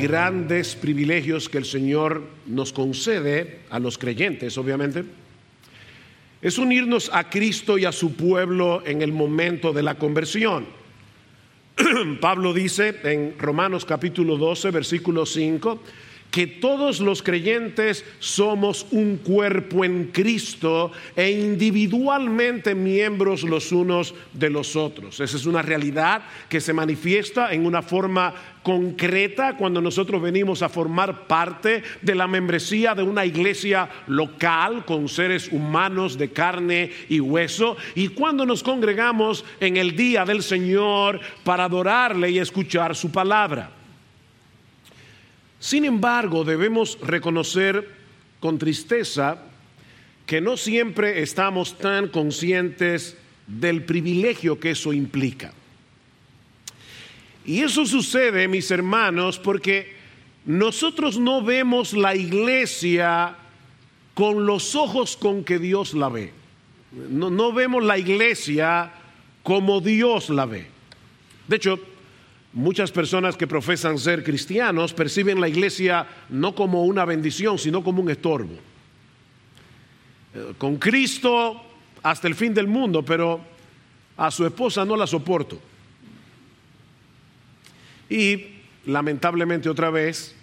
grandes privilegios que el Señor nos concede a los creyentes, obviamente, es unirnos a Cristo y a su pueblo en el momento de la conversión. Pablo dice en Romanos capítulo 12, versículo 5, que todos los creyentes somos un cuerpo en Cristo e individualmente miembros los unos de los otros. Esa es una realidad que se manifiesta en una forma concreta cuando nosotros venimos a formar parte de la membresía de una iglesia local con seres humanos de carne y hueso y cuando nos congregamos en el día del Señor para adorarle y escuchar su palabra. Sin embargo, debemos reconocer con tristeza que no siempre estamos tan conscientes del privilegio que eso implica. Y eso sucede, mis hermanos, porque nosotros no vemos la iglesia con los ojos con que Dios la ve. No, vemos la iglesia como Dios la ve. De hecho, Muchas personas que profesan ser cristianos perciben la iglesia no como una bendición, sino como un estorbo. Eh, con Cristo hasta el fin del mundo, pero a su esposa no la soporto. Y lamentablemente otra vez,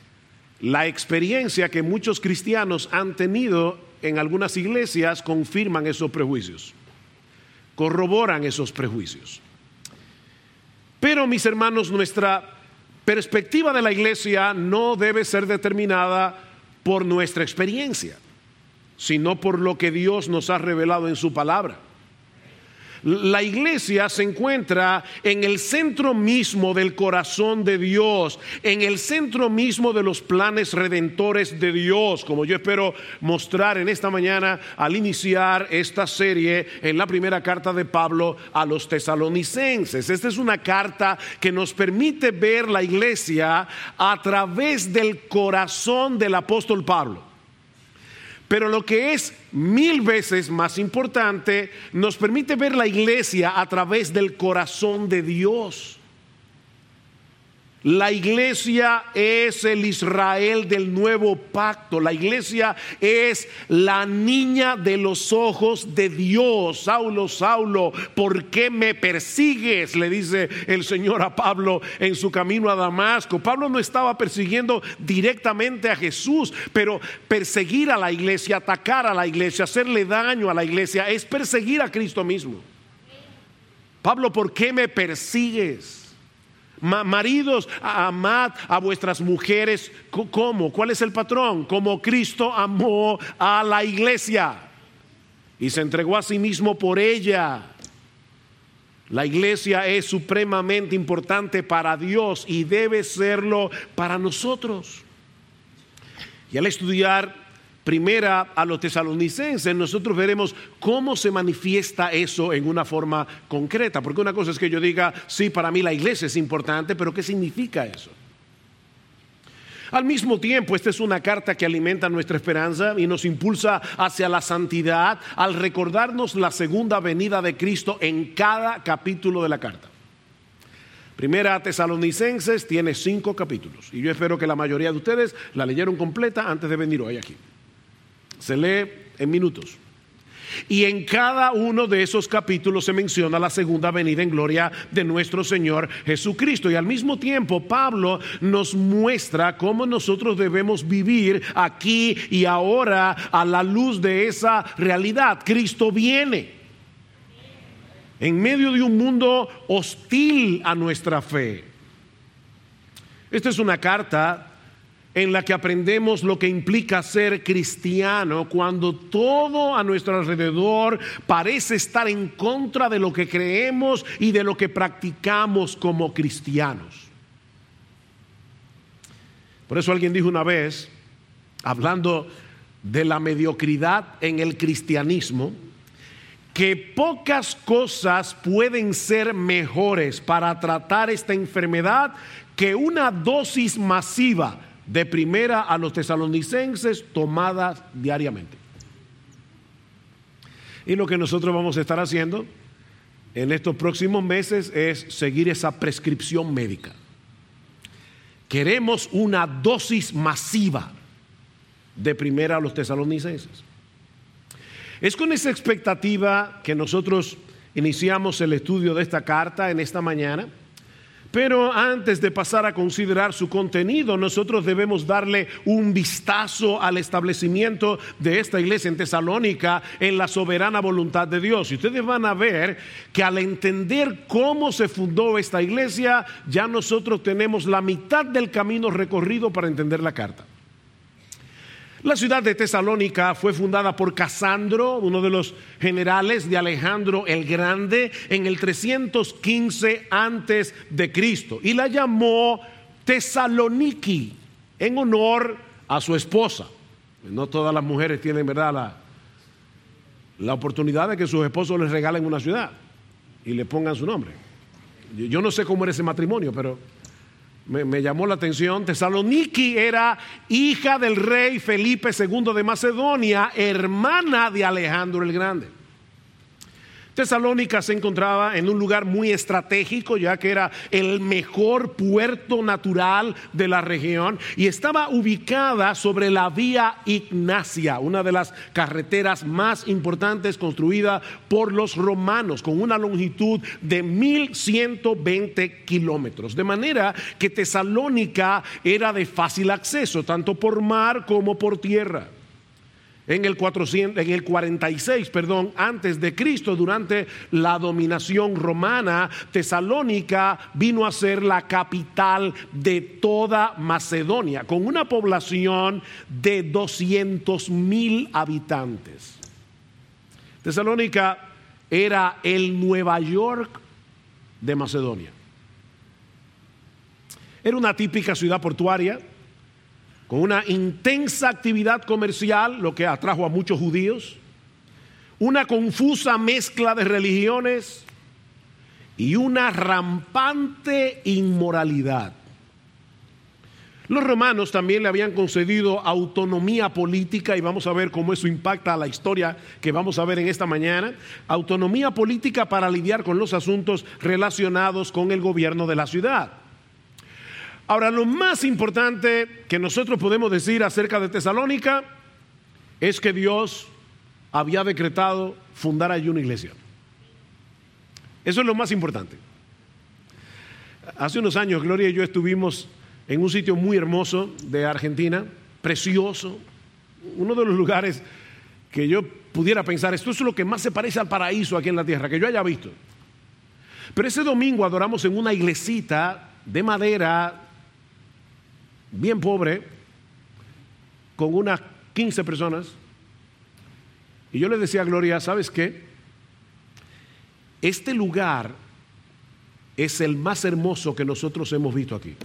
la experiencia que muchos cristianos han tenido en algunas iglesias confirman esos prejuicios, corroboran esos prejuicios. Pero mis hermanos, nuestra perspectiva de la iglesia no debe ser determinada por nuestra experiencia, sino por lo que Dios nos ha revelado en su palabra. La iglesia se encuentra en el centro mismo del corazón de Dios, en el centro mismo de los planes redentores de Dios, como yo espero mostrar en esta mañana al iniciar esta serie en la primera carta de Pablo a los tesalonicenses. Esta es una carta que nos permite ver la iglesia a través del corazón del apóstol Pablo. Pero lo que es mil veces más importante, nos permite ver la iglesia a través del corazón de Dios. La iglesia es el Israel del nuevo pacto. La iglesia es la niña de los ojos de Dios. Saulo, Saulo, ¿por qué me persigues? Le dice el Señor a Pablo en su camino a Damasco. Pablo no estaba persiguiendo directamente a Jesús, pero perseguir a la iglesia, atacar a la iglesia, hacerle daño a la iglesia, es perseguir a Cristo mismo. Pablo, ¿por qué me persigues? Maridos, amad a vuestras mujeres. ¿Cómo? ¿Cuál es el patrón? Como Cristo amó a la iglesia y se entregó a sí mismo por ella. La iglesia es supremamente importante para Dios y debe serlo para nosotros. Y al estudiar primera a los tesalonicenses, nosotros veremos cómo se manifiesta eso en una forma concreta. Porque una cosa es que yo diga, sí, para mí la iglesia es importante, pero ¿qué significa eso? Al mismo tiempo, esta es una carta que alimenta nuestra esperanza y nos impulsa hacia la santidad al recordarnos la segunda venida de Cristo en cada capítulo de la carta. Primera a Tesalonicenses tiene cinco capítulos y yo espero que la mayoría de ustedes la leyeron completa antes de venir hoy aquí. Se lee en minutos. Y en cada uno de esos capítulos se menciona la segunda venida en gloria de nuestro Señor Jesucristo. Y al mismo tiempo Pablo nos muestra cómo nosotros debemos vivir aquí y ahora a la luz de esa realidad. Cristo viene. En medio de un mundo hostil a nuestra fe. Esta es una carta en la que aprendemos lo que implica ser cristiano cuando todo a nuestro alrededor parece estar en contra de lo que creemos y de lo que practicamos como cristianos. Por eso alguien dijo una vez, hablando de la mediocridad en el cristianismo, que pocas cosas pueden ser mejores para tratar esta enfermedad que una dosis masiva de primera a los tesalonicenses tomadas diariamente. Y lo que nosotros vamos a estar haciendo en estos próximos meses es seguir esa prescripción médica. queremos una dosis masiva de primera a los tesalonicenses. Es con esa expectativa que nosotros iniciamos el estudio de esta carta en esta mañana. Pero antes de pasar a considerar su contenido, nosotros debemos darle un vistazo al establecimiento de esta iglesia en Tesalónica en la soberana voluntad de Dios. Y ustedes van a ver que al entender cómo se fundó esta iglesia, ya nosotros tenemos la mitad del camino recorrido para entender la carta. La ciudad de Tesalónica fue fundada por Casandro, uno de los generales de Alejandro el Grande, en el 315 antes de Cristo y la llamó Tesaloniki en honor a su esposa. No todas las mujeres tienen, ¿verdad?, la, la oportunidad de que sus esposos les regalen una ciudad y le pongan su nombre. Yo no sé cómo era ese matrimonio, pero me, llamó la atención. Tesaloniki era hija del rey Felipe II de Macedonia, hermana de Alejandro el Grande. Tesalónica se encontraba en un lugar muy estratégico, ya que era el mejor puerto natural de la región y estaba ubicada sobre la vía Ignacia, una de las carreteras más importantes construida por los romanos, con una longitud de 1120 kilómetros. De manera que Tesalónica era de fácil acceso, tanto por mar como por tierra en el, 400, en el 46, perdón, antes de Cristo, durante la dominación romana, Tesalónica vino a ser la capital de toda Macedonia, con una población de 200 mil habitantes. Tesalónica era el Nueva York de Macedonia. Era una típica ciudad portuaria con una intensa actividad comercial, lo que atrajo a muchos judíos, una confusa mezcla de religiones y una rampante inmoralidad. Los romanos también le habían concedido autonomía política y vamos a ver cómo eso impacta a la historia que vamos a ver en esta mañana. Autonomía política para lidiar con los asuntos relacionados con el gobierno de la ciudad. Ahora, lo más importante que nosotros podemos decir acerca de Tesalónica es que Dios había decretado fundar allí una iglesia. Eso es lo más importante. Hace unos años, Gloria y yo estuvimos en un sitio muy hermoso de Argentina, precioso, uno de los lugares que yo pudiera pensar, esto es lo que más se parece al paraíso aquí en la tierra, que yo haya visto. Pero ese domingo adoramos en una iglesita de madera, bien pobre, con unas 15 personas. Y yo le decía a Gloria, ¿sabes qué? Este lugar es el más hermoso que nosotros hemos visto aquí.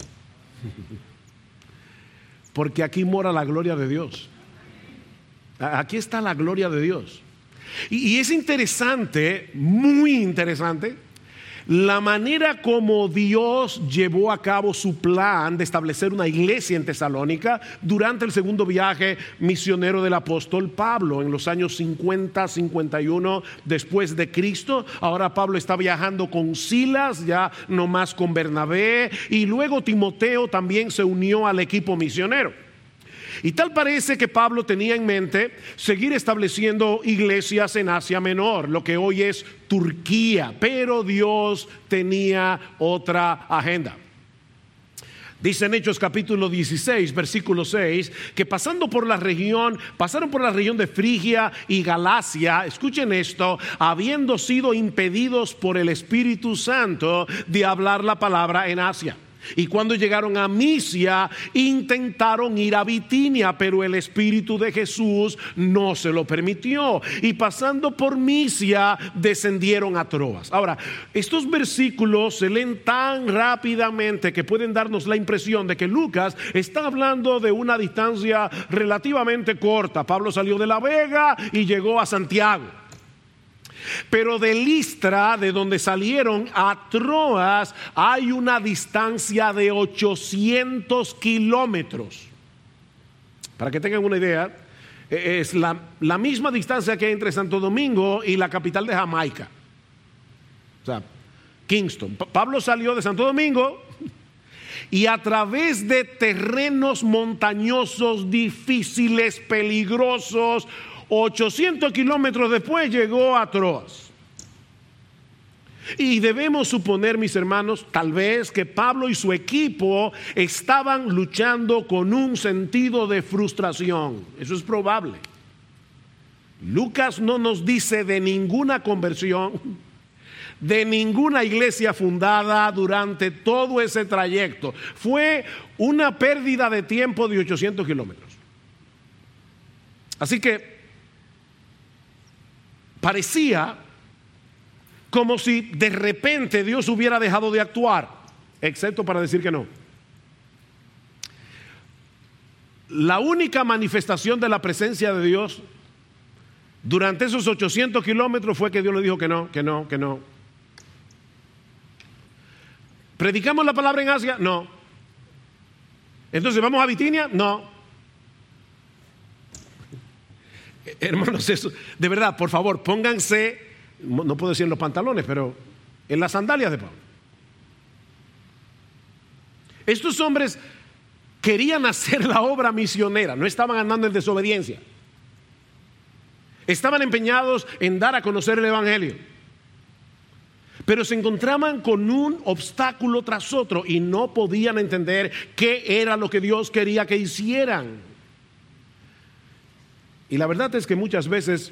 Porque aquí mora la gloria de Dios. Aquí está la gloria de Dios. Y, es interesante, muy interesante, la manera como Dios llevó a cabo su plan de establecer una iglesia en Tesalónica durante el segundo viaje misionero del apóstol Pablo en los años 50, 51 después de Cristo. Ahora Pablo está viajando con Silas, ya no más con Bernabé, y luego Timoteo también se unió al equipo misionero. Y tal parece que Pablo tenía en mente seguir estableciendo iglesias en Asia Menor, lo que hoy es Turquía, pero Dios tenía otra agenda. Dice en Hechos capítulo 16, versículo 6, que pasando por la región, pasaron por la región de Frigia y Galacia, escuchen esto, habiendo sido impedidos por el Espíritu Santo de hablar la palabra en Asia. Y cuando llegaron a Misia, intentaron ir a Bitinia, pero el Espíritu de Jesús no se lo permitió. Y pasando por Misia, descendieron a Troas. Ahora, estos versículos se leen tan rápidamente que pueden darnos la impresión de que Lucas está hablando de una distancia relativamente corta. Pablo salió de la Vega y llegó a Santiago. Pero de Listra, de donde salieron a Troas, hay una distancia de 800 kilómetros. Para que tengan una idea, e, es la, la, misma distancia que hay entre Santo Domingo y la capital de Jamaica. O sea, Kingston. Pablo salió de Santo Domingo y a través de terrenos montañosos, difíciles, peligrosos, 800 kilómetros después llegó a Troas. Y debemos suponer, mis hermanos, tal vez que Pablo y su equipo estaban luchando con un sentido de frustración. Eso es probable. Lucas no nos dice de ninguna conversión, de ninguna iglesia fundada durante todo ese trayecto. Fue una pérdida de tiempo de 800 kilómetros. Así que parecía como si de repente Dios hubiera dejado de actuar, excepto para decir que no. La única manifestación de la presencia de Dios durante esos 800 kilómetros fue que Dios le dijo que no, que no, que no. ¿Predicamos la palabra en Asia? No. Entonces, ¿vamos a Bitinia? No. Hermanos, de verdad, por favor, pónganse no puedo decir en los pantalones, pero en las sandalias de Pablo. Estos hombres querían hacer la obra misionera, no estaban andando en desobediencia. Estaban empeñados en dar a conocer el Evangelio. Pero se encontraban con un obstáculo tras otro y no podían entender qué era lo que Dios quería que hicieran. Y la verdad es que muchas veces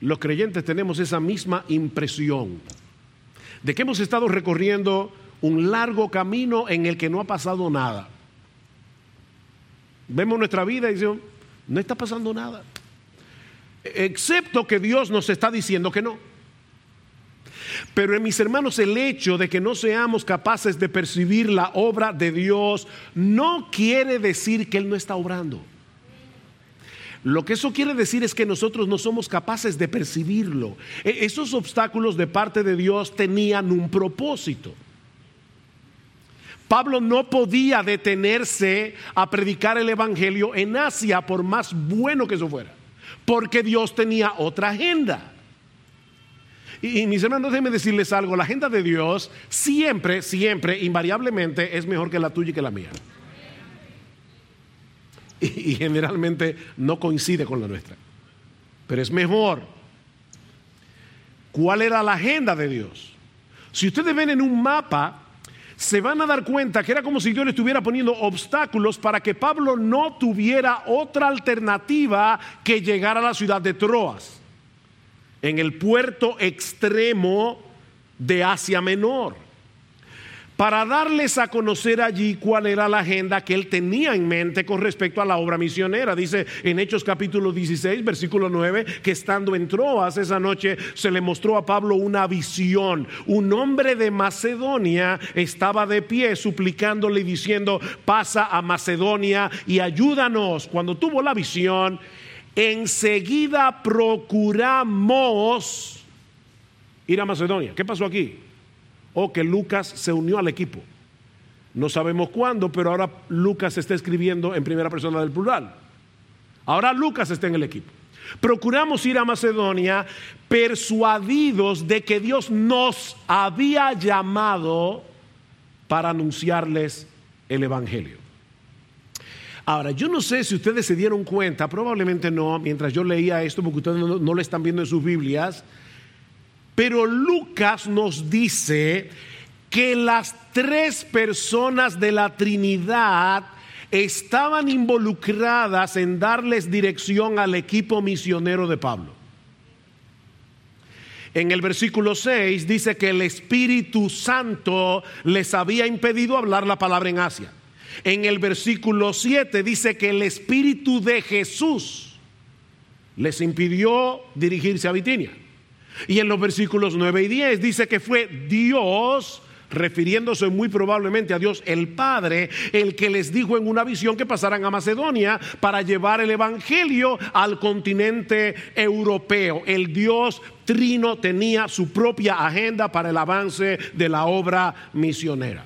los creyentes tenemos esa misma impresión de que hemos estado recorriendo un largo camino en el que no ha pasado nada. Vemos nuestra vida y decimos, no está pasando nada. Excepto que Dios nos está diciendo que no. Pero en mis hermanos, el hecho de que no seamos capaces de percibir la obra de Dios no quiere decir que Él no está obrando. Lo que eso quiere decir es que nosotros no somos capaces de percibirlo. E, esos obstáculos de parte de Dios tenían un propósito. Pablo no podía detenerse a predicar el Evangelio en Asia, por más bueno que eso fuera, porque Dios tenía otra agenda. Y, mis hermanos, déjenme decirles algo, la agenda de Dios siempre, siempre, invariablemente es mejor que la tuya y que la mía y, generalmente no coincide con la nuestra. Pero es mejor. ¿Cuál era la agenda de Dios? Si ustedes ven en un mapa, se van a dar cuenta que era como si Dios le estuviera poniendo obstáculos para que Pablo no tuviera otra alternativa que llegar a la ciudad de Troas, en el puerto extremo de Asia Menor para darles a conocer allí cuál era la agenda que él tenía en mente con respecto a la obra misionera. Dice en Hechos capítulo 16, versículo 9, que estando en Troas esa noche se le mostró a Pablo una visión. Un hombre de Macedonia estaba de pie suplicándole y diciendo, pasa a Macedonia y ayúdanos. Cuando tuvo la visión, enseguida procuramos ir a Macedonia. ¿Qué pasó aquí? O que Lucas se unió al equipo. No sabemos cuándo, pero ahora Lucas está escribiendo en primera persona del plural. Ahora Lucas está en el equipo. Procuramos ir a Macedonia persuadidos de que Dios nos había llamado para anunciarles el Evangelio. Ahora, yo no sé si ustedes se dieron cuenta, probablemente no, mientras yo leía esto, porque ustedes no, no lo están viendo en sus Biblias, pero Lucas nos dice que las tres personas de la Trinidad estaban involucradas en darles dirección al equipo misionero de Pablo. En el versículo 6 dice que el Espíritu Santo les había impedido hablar la palabra en Asia. En el versículo 7 dice que el Espíritu de Jesús les impidió dirigirse a Bitinia. Y en los versículos 9 y 10 dice que fue Dios, refiriéndose muy probablemente a Dios el Padre, el que les dijo en una visión que pasaran a Macedonia para llevar el Evangelio al continente europeo. El Dios Trino tenía su propia agenda para el avance de la obra misionera.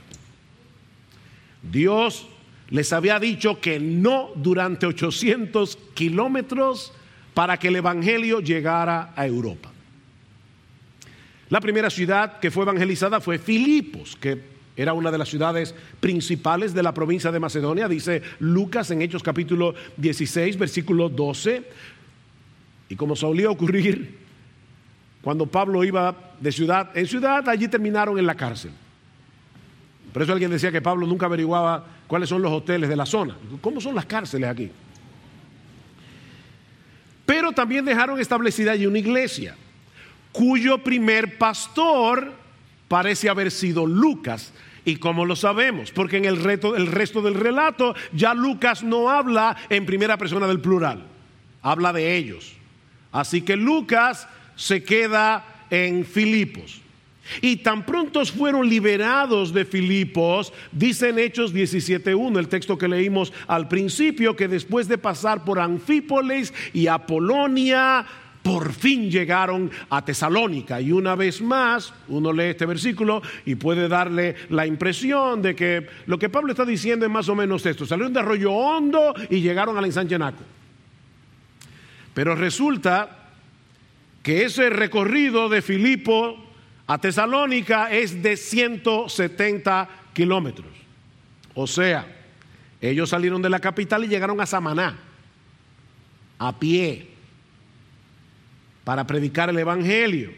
Dios les había dicho que no durante 800 kilómetros para que el Evangelio llegara a Europa. La primera ciudad que fue evangelizada fue Filipos, que era una de las ciudades principales de la provincia de Macedonia, dice Lucas en Hechos capítulo 16, versículo 12. Y como solía ocurrir, cuando Pablo iba de ciudad en ciudad, allí terminaron en la cárcel. Por eso alguien decía que Pablo nunca averiguaba cuáles son los hoteles de la zona. ¿Cómo son las cárceles aquí? Pero también dejaron establecida allí una iglesia, cuyo primer pastor parece haber sido Lucas. ¿Y cómo lo sabemos? Porque en el, reto, el resto del relato ya Lucas no habla en primera persona del plural, habla de ellos. Así que Lucas se queda en Filipos. Y tan prontos fueron liberados de Filipos, dicen Hechos 17.1, el texto que leímos al principio, que después de pasar por Anfípolis y Apolonia, por fin llegaron a Tesalónica. Y una vez más, uno lee este versículo y puede darle la impresión de que lo que Pablo está diciendo es más o menos esto. Salieron de Arroyo Hondo y llegaron al ensanchenaco. Pero resulta que ese recorrido de Filipo a Tesalónica es de 170 kilómetros. O sea, ellos salieron de la capital y llegaron a Samaná, a pie, para predicar el Evangelio.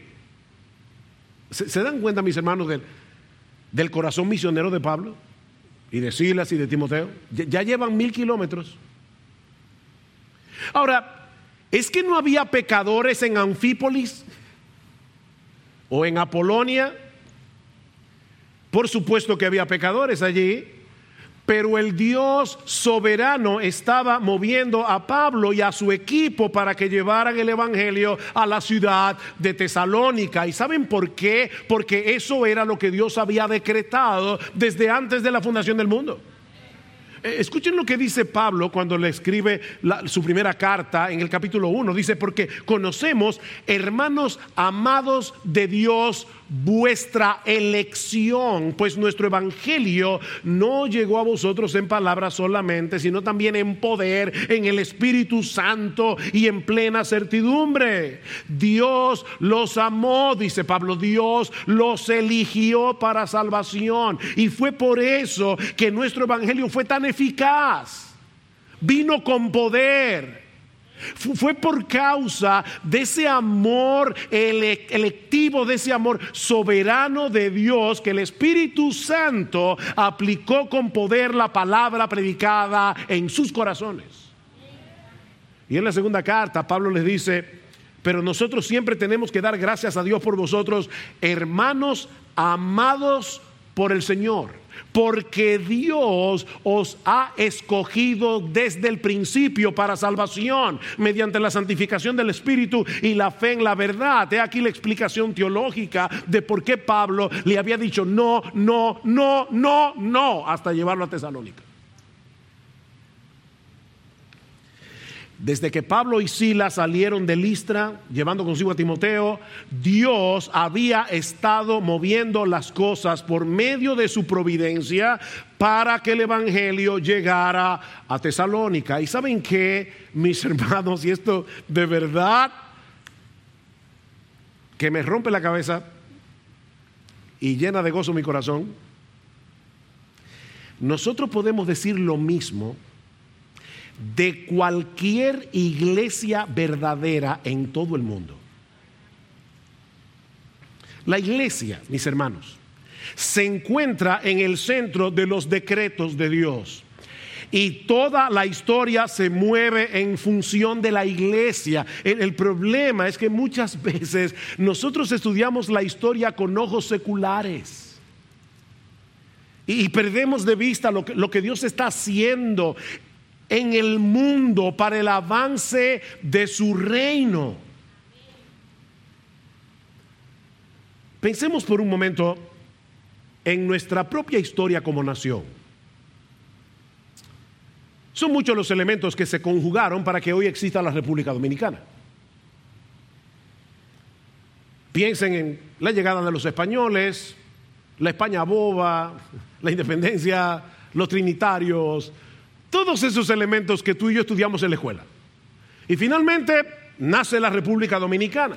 ¿Se, dan cuenta, mis hermanos, del, del, corazón misionero de Pablo y de Silas y de Timoteo? ya llevan mil kilómetros. Ahora, ¿Es que no había pecadores en Anfípolis o en Apolonia? Por supuesto que había pecadores allí, pero el Dios soberano estaba moviendo a Pablo y a su equipo para que llevaran el Evangelio a la ciudad de Tesalónica. ¿Y saben por qué? Porque eso era lo que Dios había decretado desde antes de la fundación del mundo. Eh, escuchen lo que dice Pablo cuando le escribe su primera carta en el capítulo 1. Dice, porque conocemos, hermanos amados de Dios, vuestra elección, pues nuestro evangelio no llegó a vosotros en palabras solamente, sino también en poder, en el Espíritu Santo y en plena certidumbre. Dios los amó, dice Pablo, Dios los eligió para salvación y fue por eso que nuestro evangelio fue tan eficaz. Vino con poder fue por causa de ese amor electivo, de ese amor soberano de Dios que el Espíritu Santo aplicó con poder la palabra predicada en sus corazones. Y en la segunda carta Pablo les dice, pero nosotros siempre tenemos que dar gracias a Dios por vosotros, hermanos amados por el Señor porque Dios os ha escogido desde el principio para salvación, mediante la santificación del Espíritu y la fe en la verdad. He aquí la explicación teológica de por qué Pablo le había dicho no, no, no, no, no, hasta llevarlo a Tesalónica. Desde que Pablo y Silas salieron de Listra, llevando consigo a Timoteo, Dios había estado moviendo las cosas por medio de su providencia para que el Evangelio llegara a Tesalónica. Y saben que, mis hermanos, y esto de verdad que me rompe la cabeza y llena de gozo mi corazón, nosotros podemos decir lo mismo de cualquier iglesia verdadera en todo el mundo. La iglesia, mis hermanos, se encuentra en el centro de los decretos de Dios. Y toda la historia se mueve en función de la iglesia. El, problema es que muchas veces nosotros estudiamos la historia con ojos seculares. Y, perdemos de vista lo que, lo que Dios está haciendo en el mundo para el avance de su reino. Pensemos por un momento en nuestra propia historia como nación. Son muchos los elementos que se conjugaron para que hoy exista la República Dominicana. Piensen en la llegada de los españoles, la España boba, la independencia, los trinitarios, todos esos elementos que tú y yo estudiamos en la escuela. Y finalmente nace la República Dominicana.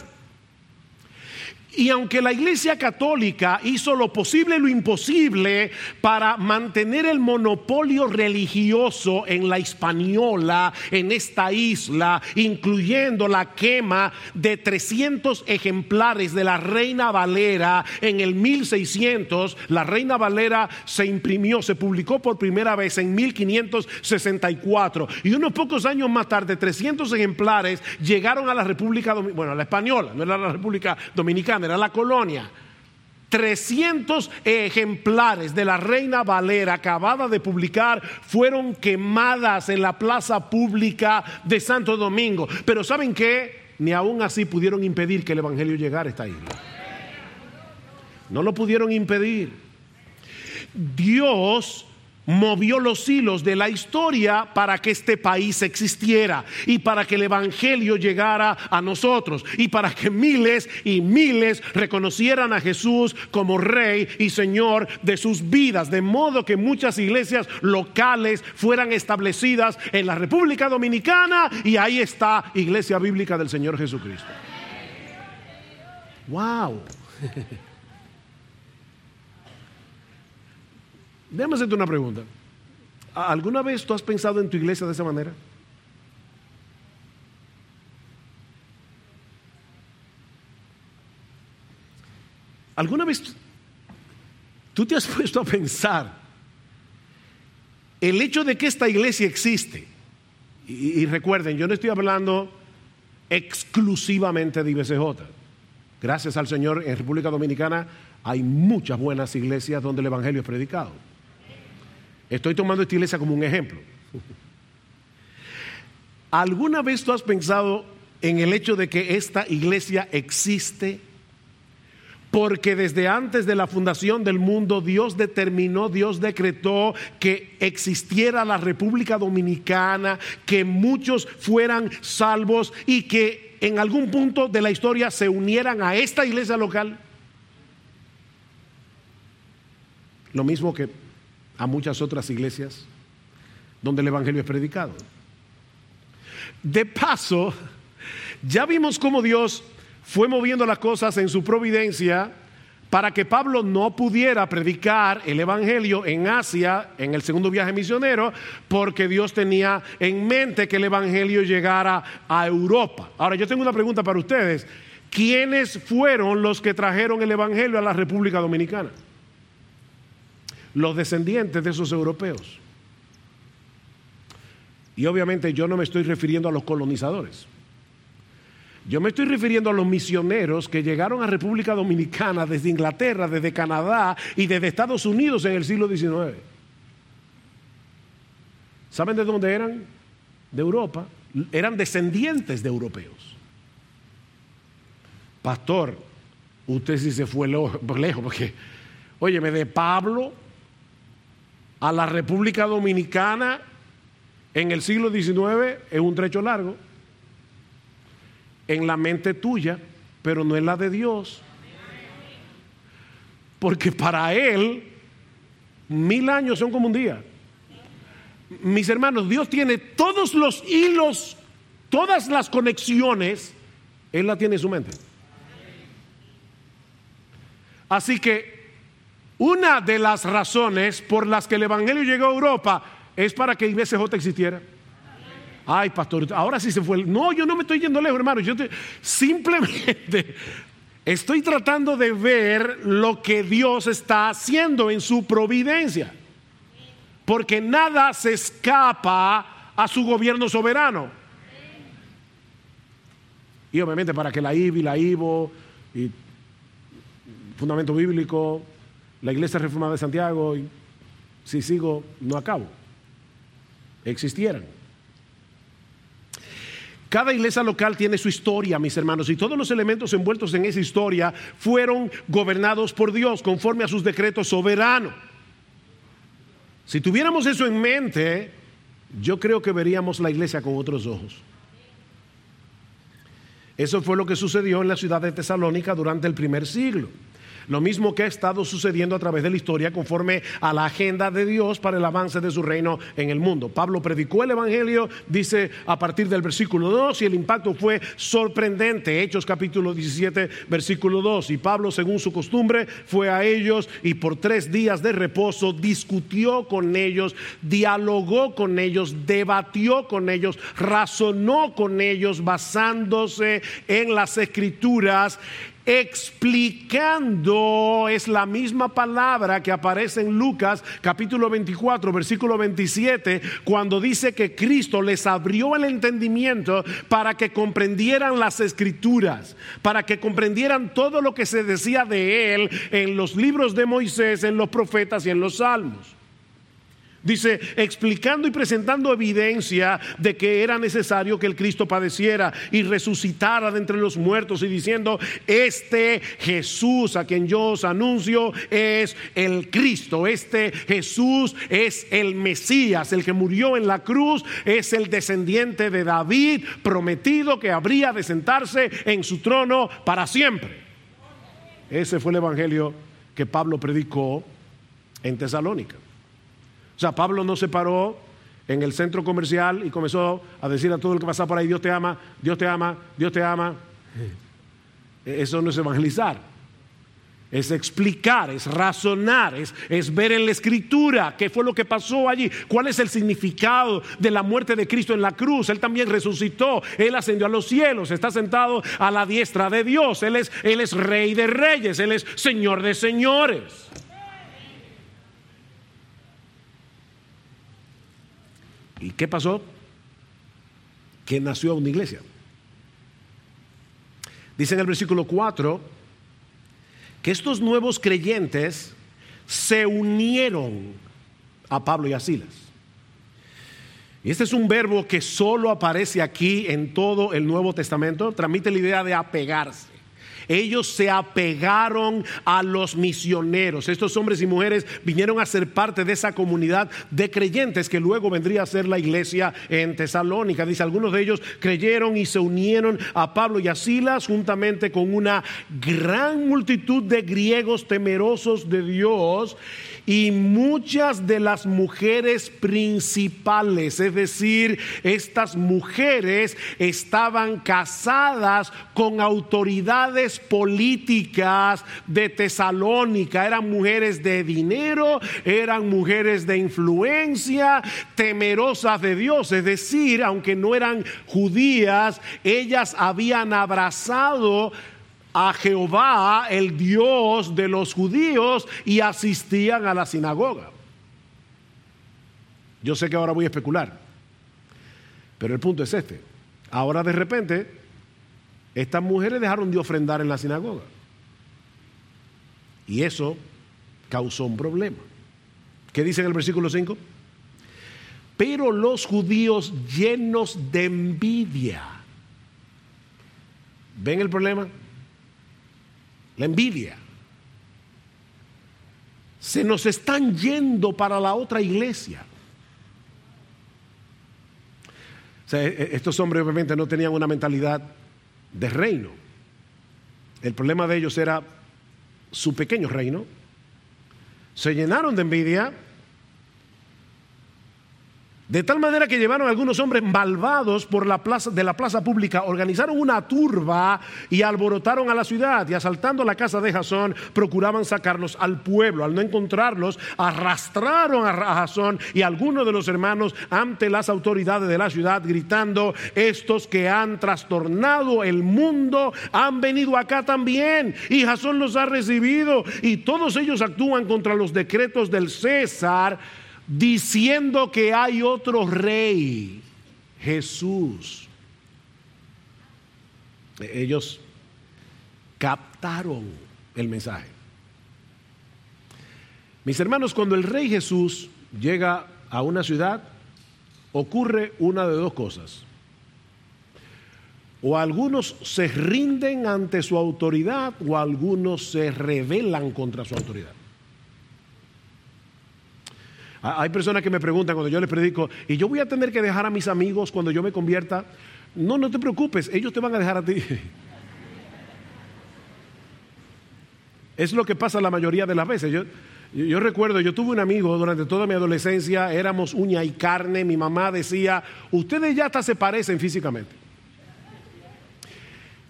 Y aunque la Iglesia Católica hizo lo posible y lo imposible para mantener el monopolio religioso en la hispaniola, en esta isla, incluyendo la quema de 300 ejemplares de la Reina Valera en el 1600, la Reina Valera se imprimió, se publicó por primera vez en 1564 y unos pocos años más tarde 300 ejemplares llegaron a la República Dominicana, bueno, a la española, no era la República Dominicana era la colonia. 300 ejemplares de la Reina Valera acabada de publicar fueron quemadas en la plaza pública de Santo Domingo. Pero ¿saben qué? Ni aún así pudieron impedir que el Evangelio llegara a esta isla. No lo pudieron impedir. Dios movió los hilos de la historia para que este país existiera y para que el Evangelio llegara a nosotros y para que miles y miles reconocieran a Jesús como Rey y Señor de sus vidas, de modo que muchas iglesias locales fueran establecidas en la República Dominicana y ahí está Iglesia Bíblica del Señor Jesucristo. ¡Wow! Déjame hacerte una pregunta. ¿Alguna vez tú has pensado en tu iglesia de esa manera? ¿Alguna vez tú te has puesto a pensar el hecho de que esta iglesia existe? Y, recuerden, yo no estoy hablando exclusivamente de IBCJ. Gracias al Señor, en República Dominicana hay muchas buenas iglesias donde el Evangelio es predicado. Estoy tomando esta iglesia como un ejemplo. ¿Alguna vez tú has pensado en el hecho de que esta iglesia existe? Porque desde antes de la fundación del mundo Dios determinó, Dios decretó que existiera la República Dominicana, que muchos fueran salvos y que en algún punto de la historia se unieran a esta iglesia local. Lo mismo que a muchas otras iglesias donde el Evangelio es predicado. De paso, ya vimos cómo Dios fue moviendo las cosas en su providencia para que Pablo no pudiera predicar el Evangelio en Asia en el segundo viaje misionero, porque Dios tenía en mente que el Evangelio llegara a Europa. Ahora yo tengo una pregunta para ustedes. ¿Quiénes fueron los que trajeron el Evangelio a la República Dominicana? Los descendientes de esos europeos. Y obviamente yo no me estoy refiriendo a los colonizadores. Yo me estoy refiriendo a los misioneros que llegaron a República Dominicana desde Inglaterra, desde Canadá y desde Estados Unidos en el siglo XIX. ¿Saben de dónde eran? De Europa. Eran descendientes de europeos. Pastor, usted sí se fue lejos, porque, óyeme, de Pablo a la República Dominicana en el siglo XIX es un trecho largo. En la mente tuya, pero no en la de Dios. Porque para Él, mil años son como un día. Mis hermanos, Dios tiene todos los hilos, todas las conexiones, Él la tiene en su mente. Así que una de las razones por las que el Evangelio llegó a Europa es para que IBCJ existiera. Ay, pastor, ahora sí se fue. No, yo no me estoy yendo lejos, hermano. Yo simplemente estoy tratando de ver lo que Dios está haciendo en su providencia. Porque nada se escapa a su gobierno soberano. Y obviamente para que la IBI, la IVO, y Fundamento Bíblico, la Iglesia Reformada de Santiago, y si sigo, no acabo, existieran. Cada iglesia local tiene su historia, mis hermanos, y todos los elementos envueltos en esa historia fueron gobernados por Dios conforme a sus decretos soberanos. Si tuviéramos eso en mente, yo creo que veríamos la iglesia con otros ojos. Eso fue lo que sucedió en la ciudad de Tesalónica durante el primer siglo. Lo mismo que ha estado sucediendo a través de la historia conforme a la agenda de Dios para el avance de su reino en el mundo. Pablo predicó el Evangelio, dice a partir del versículo 2, y el impacto fue sorprendente. Hechos capítulo 17, versículo 2. Y Pablo, según su costumbre, fue a ellos y por tres días de reposo discutió con ellos, dialogó con ellos, debatió con ellos, razonó con ellos basándose en las escrituras explicando es la misma palabra que aparece en Lucas capítulo 24 versículo 27 cuando dice que Cristo les abrió el entendimiento para que comprendieran las escrituras, para que comprendieran todo lo que se decía de él en los libros de Moisés, en los profetas y en los salmos. Dice, explicando y presentando evidencia de que era necesario que el Cristo padeciera y resucitara de entre los muertos y diciendo, este Jesús a quien yo os anuncio es el Cristo, este Jesús es el Mesías, el que murió en la cruz, es el descendiente de David prometido que habría de sentarse en su trono para siempre. Ese fue el Evangelio que Pablo predicó en Tesalónica. O sea, Pablo no se paró en el centro comercial y comenzó a decir a todo el que pasaba por ahí, Dios te ama, Dios te ama, Dios te ama. Eso no es evangelizar. Es explicar, es razonar, es, es, ver en la escritura qué fue lo que pasó allí, cuál es el significado de la muerte de Cristo en la cruz. Él también resucitó, Él ascendió a los cielos, está sentado a la diestra de Dios, Él es, él es rey de reyes, Él es señor de señores. ¿Y qué pasó? Que nació una iglesia. Dice en el versículo 4 que estos nuevos creyentes se unieron a Pablo y a Silas. Y este es un verbo que solo aparece aquí en todo el Nuevo Testamento. Transmite la idea de apegarse. Ellos se apegaron a los misioneros. Estos hombres y mujeres vinieron a ser parte de esa comunidad de creyentes que luego vendría a ser la iglesia en Tesalónica. Dice, algunos de ellos creyeron y se unieron a Pablo y a Silas juntamente con una gran multitud de griegos temerosos de Dios y muchas de las mujeres principales, es decir, estas mujeres estaban casadas con autoridades políticas de Tesalónica, eran mujeres de dinero, eran mujeres de influencia, temerosas de Dios, es decir, aunque no eran judías, ellas habían abrazado a Jehová, el Dios de los judíos, y asistían a la sinagoga. Yo sé que ahora voy a especular, pero el punto es este. Ahora de repente, estas mujeres dejaron de ofrendar en la sinagoga. Y eso causó un problema. ¿Qué dice en el versículo 5? Pero los judíos llenos de envidia. ¿Ven el problema? La envidia. Se nos están yendo para la otra iglesia. E, e, estos hombres obviamente no tenían una mentalidad de reino. El problema de ellos era su pequeño reino. Se llenaron de envidia de tal manera que llevaron a algunos hombres malvados por la plaza, de la plaza pública, organizaron una turba y alborotaron a la ciudad y asaltando la casa de Jasón procuraban sacarlos al pueblo. Al no encontrarlos, arrastraron a Jasón y algunos de los hermanos ante las autoridades de la ciudad gritando, estos que han trastornado el mundo han venido acá también y Jasón los ha recibido y todos ellos actúan contra los decretos del César diciendo que hay otro rey, Jesús. Ellos captaron el mensaje. Mis hermanos, cuando el rey Jesús llega a una ciudad, ocurre una de dos cosas. O algunos se rinden ante su autoridad o algunos se rebelan contra su autoridad. Hay personas que me preguntan cuando yo les predico, ¿y yo voy a tener que dejar a mis amigos cuando yo me convierta? No, no te preocupes, ellos te van a dejar a ti. Es lo que pasa la mayoría de las veces. Yo, yo recuerdo, yo tuve un amigo durante toda mi adolescencia, éramos uña y carne, mi mamá decía, ustedes ya hasta se parecen físicamente.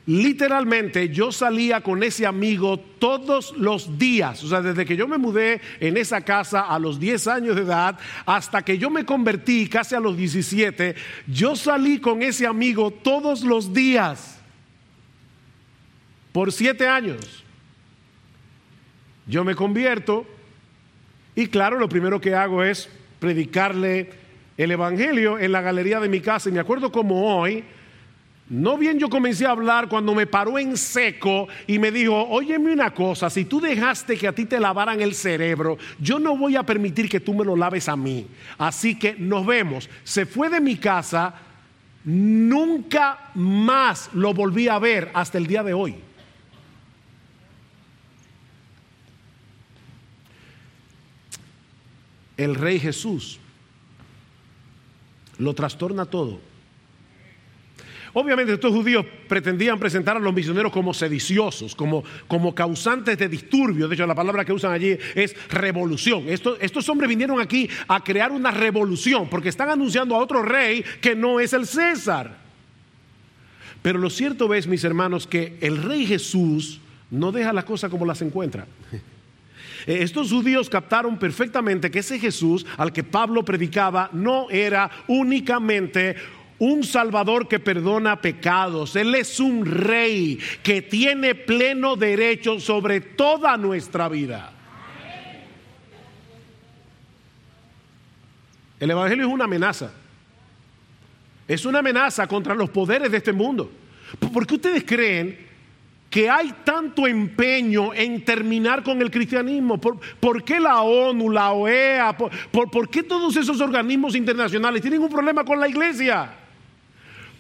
Literalmente yo salía con ese amigo todos los días, o sea, desde que yo me mudé en esa casa a los 10 años de edad hasta que yo me convertí casi a los 17, yo salí con ese amigo todos los días por siete años. Yo me convierto y claro, lo primero que hago es predicarle el Evangelio en la galería de mi casa. Y me acuerdo como hoy, no bien yo comencé a hablar cuando me paró en seco y me dijo, óyeme una cosa, si tú dejaste que a ti te lavaran el cerebro, yo no voy a permitir que tú me lo laves a mí. Así que nos vemos. Se fue de mi casa, nunca más lo volví a ver hasta el día de hoy. El rey Jesús lo trastorna todo Obviamente estos judíos pretendían presentar a los misioneros como sediciosos, como, como causantes de disturbios. De hecho, la palabra que usan allí es revolución. Estos, estos hombres vinieron aquí a crear una revolución porque están anunciando a otro rey que no es el César. Pero lo cierto es, mis hermanos, que el rey Jesús no deja las cosas como las encuentra. Estos judíos captaron perfectamente que ese Jesús al que Pablo predicaba no era únicamente un Salvador que perdona pecados. Él es un rey que tiene pleno derecho sobre toda nuestra vida. El Evangelio es una amenaza. Es una amenaza contra los poderes de este mundo. ¿Por qué ustedes creen que hay tanto empeño en terminar con el cristianismo? ¿Por, qué la ONU, la OEA, por qué todos esos organismos internacionales tienen un problema con la iglesia?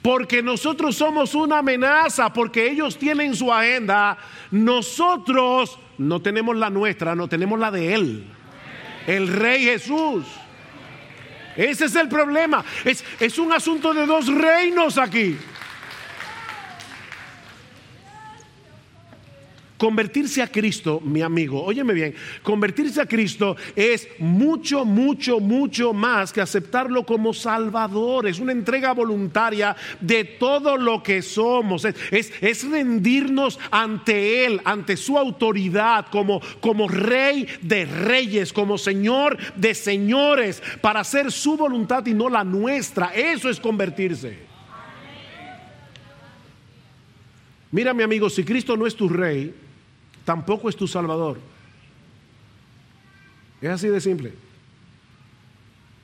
Porque nosotros somos una amenaza, porque ellos tienen su agenda, nosotros no tenemos la nuestra, no tenemos la de Él, el Rey Jesús. Ese es el problema, es, es un asunto de dos reinos aquí. Convertirse a Cristo, mi amigo, óyeme bien, convertirse a Cristo es mucho, mucho, mucho más que aceptarlo como Salvador. Es una entrega voluntaria de todo lo que somos. Es, es, rendirnos ante Él, ante su autoridad, como, como Rey de Reyes, como Señor de Señores, para hacer su voluntad y no la nuestra. Eso es convertirse. Mira, mi amigo, si Cristo no es tu Rey, tampoco es tu Salvador. Es así de simple.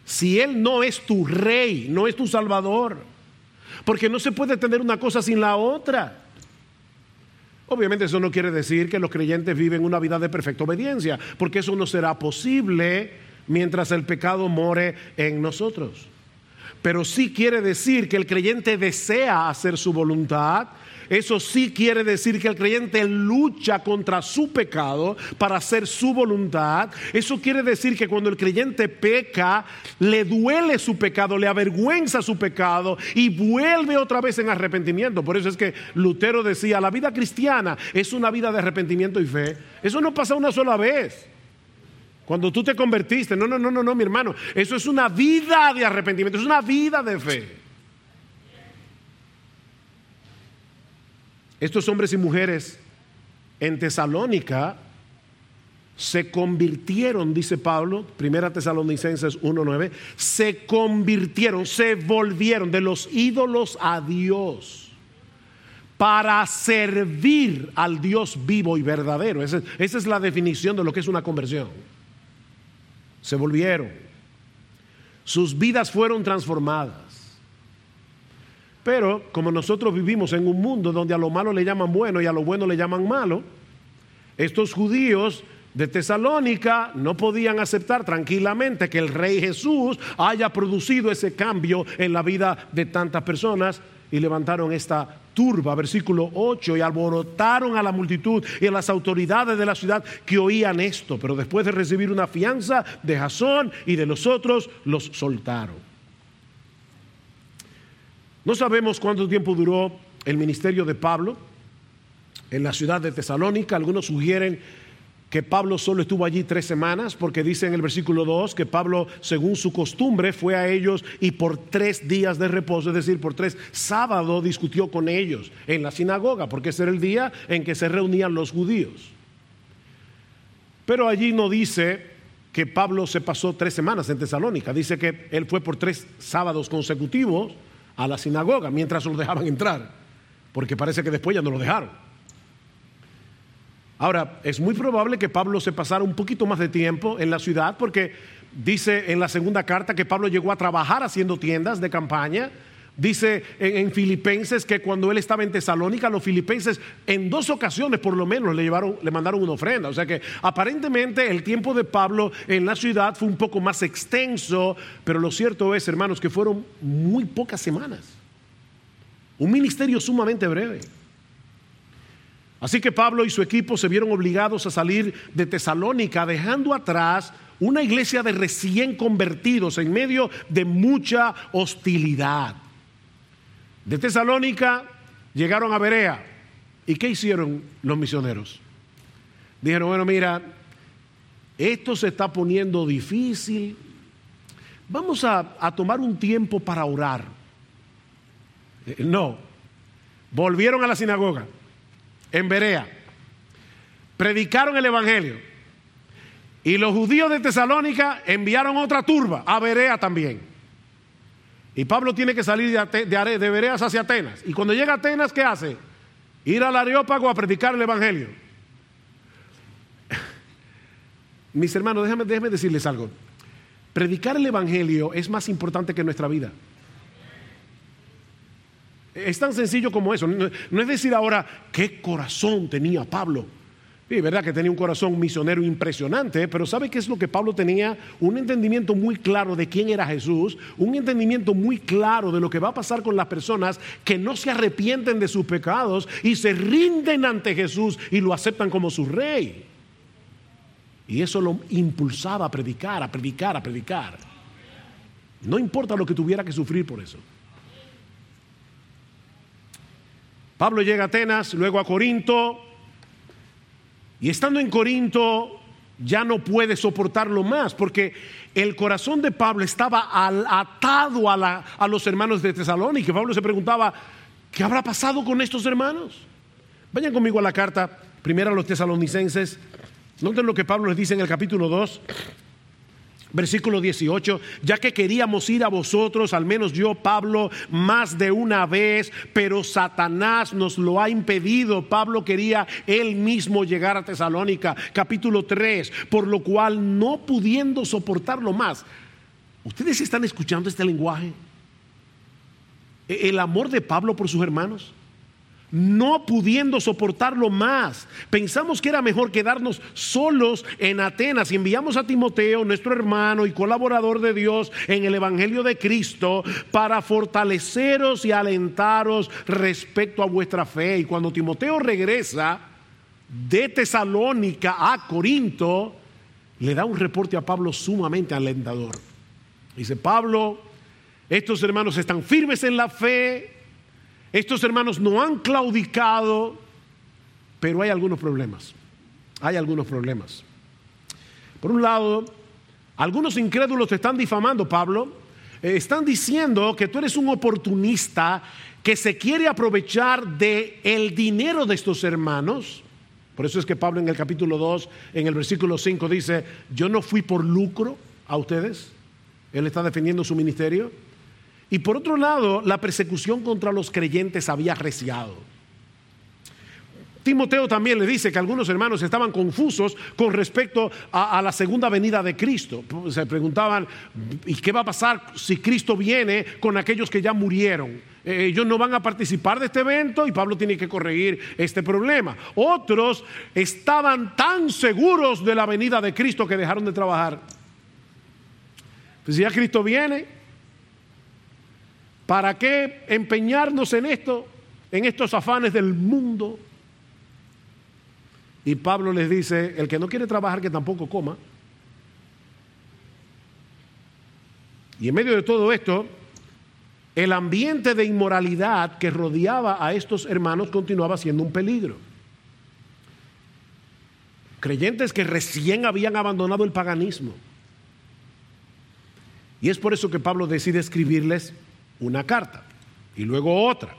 Si Él no es tu rey, no es tu Salvador, porque no se puede tener una cosa sin la otra. Obviamente eso no quiere decir que los creyentes viven una vida de perfecta obediencia, porque eso no será posible mientras el pecado more en nosotros. Pero sí quiere decir que el creyente desea hacer su voluntad eso sí quiere decir que el creyente lucha contra su pecado para hacer su voluntad. Eso quiere decir que cuando el creyente peca, le duele su pecado, le avergüenza su pecado y vuelve otra vez en arrepentimiento. Por eso es que Lutero decía, la vida cristiana es una vida de arrepentimiento y fe. Eso no pasa una sola vez. Cuando tú te convertiste, no, no, no, no, no, mi hermano, eso es una vida de arrepentimiento, es una vida de fe. Estos hombres y mujeres en Tesalónica se convirtieron, dice Pablo, primera Tesalonicenses 1.9, se convirtieron, se volvieron de los ídolos a Dios para servir al Dios vivo y verdadero. esa es la definición de lo que es una conversión. Se volvieron. Sus vidas fueron transformadas. Pero como nosotros vivimos en un mundo donde a lo malo le llaman bueno y a lo bueno le llaman malo, estos judíos de Tesalónica no podían aceptar tranquilamente que el rey Jesús haya producido ese cambio en la vida de tantas personas y levantaron esta turba, versículo 8, y alborotaron a la multitud y a las autoridades de la ciudad que oían esto, pero después de recibir una fianza de Jasón y de los otros, los soltaron. No sabemos cuánto tiempo duró el ministerio de Pablo en la ciudad de Tesalónica. Algunos sugieren que Pablo solo estuvo allí tres semanas, porque dice en el versículo 2 que Pablo, según su costumbre, fue a ellos y por tres días de reposo, es decir, por tres sábados, discutió con ellos en la sinagoga, porque ese era el día en que se reunían los judíos. Pero allí no dice que Pablo se pasó tres semanas en Tesalónica, dice que él fue por tres sábados consecutivos a la sinagoga mientras lo dejaban entrar, porque parece que después ya no lo dejaron. Ahora, es muy probable que Pablo se pasara un poquito más de tiempo en la ciudad porque dice en la segunda carta que Pablo llegó a trabajar haciendo tiendas de campaña. Dice en, Filipenses que cuando él estaba en Tesalónica, los filipenses en dos ocasiones por lo menos le, llevaron, le mandaron una ofrenda. O sea que aparentemente el tiempo de Pablo en la ciudad fue un poco más extenso, pero lo cierto es, hermanos, que fueron muy pocas semanas. Un ministerio sumamente breve. Así que Pablo y su equipo se vieron obligados a salir de Tesalónica, dejando atrás una iglesia de recién convertidos en medio de mucha hostilidad. De Tesalónica llegaron a Berea. ¿Y qué hicieron los misioneros? Dijeron, bueno, mira, esto se está poniendo difícil. Vamos a, tomar un tiempo para orar. Eh, no, volvieron a la sinagoga en Berea. Predicaron el Evangelio. Y los judíos de Tesalónica enviaron otra turba a Berea también. Y Pablo tiene que salir de, de, Bereas hacia Atenas. Y cuando llega a Atenas, ¿qué hace? Ir al Areópago a predicar el Evangelio. Mis hermanos, déjenme, decirles algo. Predicar el Evangelio es más importante que nuestra vida. Es tan sencillo como eso. No, es decir ahora qué corazón tenía Pablo. Sí, verdad que tenía un corazón misionero impresionante, pero ¿sabe qué es lo que Pablo tenía? Un entendimiento muy claro de quién era Jesús, un entendimiento muy claro de lo que va a pasar con las personas que no se arrepienten de sus pecados y se rinden ante Jesús y lo aceptan como su rey. Y eso lo impulsaba a predicar, a predicar, a predicar. No importa lo que tuviera que sufrir por eso. Pablo llega a Atenas, luego a Corinto, y estando en Corinto ya no puede soportarlo más, porque el corazón de Pablo estaba atado a, los hermanos de Tesalónica. Pablo se preguntaba, ¿qué habrá pasado con estos hermanos? Vayan conmigo a la carta, primera a los tesalonicenses. Noten lo que Pablo les dice en el capítulo 2. Versículo 18, ya que queríamos ir a vosotros, al menos yo, Pablo, más de una vez, pero Satanás nos lo ha impedido. Pablo quería él mismo llegar a Tesalónica, capítulo 3, por lo cual no pudiendo soportarlo más. ¿Ustedes están escuchando este lenguaje? ¿E-, ¿El amor de Pablo por sus hermanos? No pudiendo soportarlo más. Pensamos que era mejor quedarnos solos en Atenas y enviamos a Timoteo, nuestro hermano y colaborador de Dios en el Evangelio de Cristo, para fortaleceros y alentaros respecto a vuestra fe. Y cuando Timoteo regresa de Tesalónica a Corinto, le da un reporte a Pablo sumamente alentador. Dice, Pablo, estos hermanos están firmes en la fe, estos hermanos no han claudicado, pero hay algunos problemas. Hay algunos problemas. Por un lado, algunos incrédulos te están difamando, Pablo. Eh, están diciendo que tú eres un oportunista que se quiere aprovechar de el dinero de estos hermanos. Por eso es que Pablo en el capítulo 2, en el versículo 5 dice, yo no fui por lucro a ustedes. Él está defendiendo su ministerio. Y por otro lado, la persecución contra los creyentes había reciado. Timoteo también le dice que algunos hermanos estaban confusos con respecto a, la segunda venida de Cristo. Se preguntaban, ¿y qué va a pasar si Cristo viene con aquellos que ya murieron? Eh, ellos no van a participar de este evento y Pablo tiene que corregir este problema. Otros estaban tan seguros de la venida de Cristo que dejaron de trabajar. Pues si ya Cristo viene, ¿Para qué empeñarnos en esto, en estos afanes del mundo? Y Pablo les dice, el que no quiere trabajar, que tampoco coma. Y en medio de todo esto, el ambiente de inmoralidad que rodeaba a estos hermanos continuaba siendo un peligro. creyentes que recién habían abandonado el paganismo. Y es por eso que Pablo decide escribirles una carta y luego otra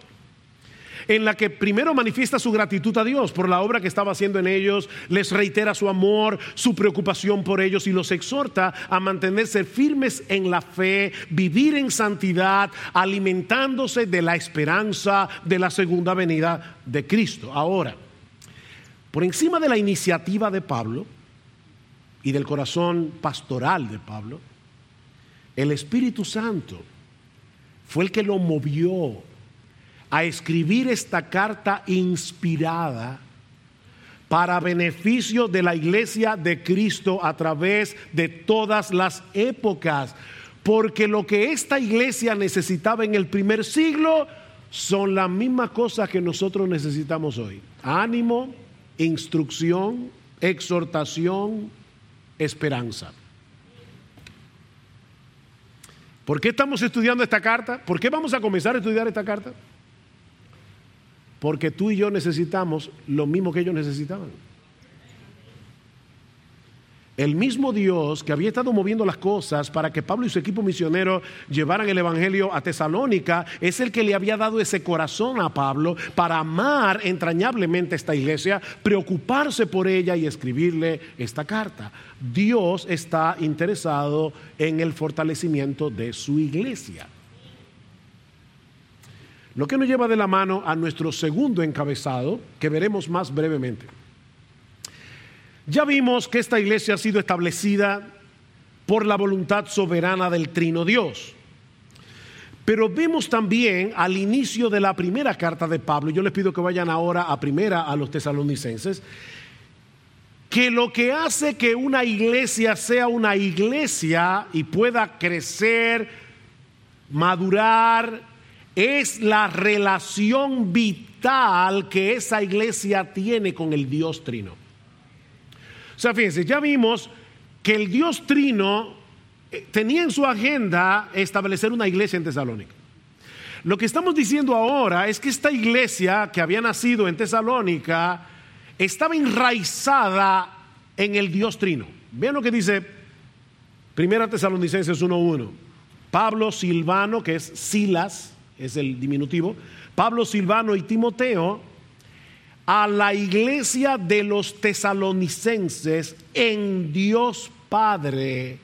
en la que primero manifiesta su gratitud a Dios por la obra que estaba haciendo en ellos, les reitera su amor, su preocupación por ellos y los exhorta a mantenerse firmes en la fe, vivir en santidad, alimentándose de la esperanza de la segunda venida de Cristo. Ahora, por encima de la iniciativa de Pablo y del corazón pastoral de Pablo, el Espíritu Santo fue el que lo movió a escribir esta carta inspirada para beneficio de la iglesia de Cristo a través de todas las épocas. Porque lo que esta iglesia necesitaba en el primer siglo son las mismas cosas que nosotros necesitamos hoy. Ánimo, instrucción, exhortación, esperanza. ¿Por qué estamos estudiando esta carta? ¿Por qué vamos a comenzar a estudiar esta carta? Porque tú y yo necesitamos lo mismo que ellos necesitaban. El mismo Dios que había estado moviendo las cosas para que Pablo y su equipo misionero llevaran el Evangelio a Tesalónica, es el que le había dado ese corazón a Pablo para amar entrañablemente esta iglesia, preocuparse por ella y escribirle esta carta. Dios está interesado en el fortalecimiento de su iglesia. Lo que nos lleva de la mano a nuestro segundo encabezado, que veremos más brevemente. Ya vimos que esta iglesia ha sido establecida por la voluntad soberana del Trino Dios. Pero vemos también al inicio de la primera carta de Pablo, yo les pido que vayan ahora a primera a los tesalonicenses, que lo que hace que una iglesia sea una iglesia y pueda crecer, madurar, es la relación vital que esa iglesia tiene con el Dios Trino. O sea, fíjense, ya vimos que el Dios Trino eh, tenía en su agenda establecer una iglesia en Tesalónica. Lo que estamos diciendo ahora es que esta iglesia que había nacido en Tesalónica estaba enraizada en el Dios Trino. Vean lo que dice Primera Tesalonicenses 1.1. Pablo Silvano, que es Silas, es el diminutivo, Pablo Silvano y Timoteo, a la iglesia de los tesalonicenses en Dios Padre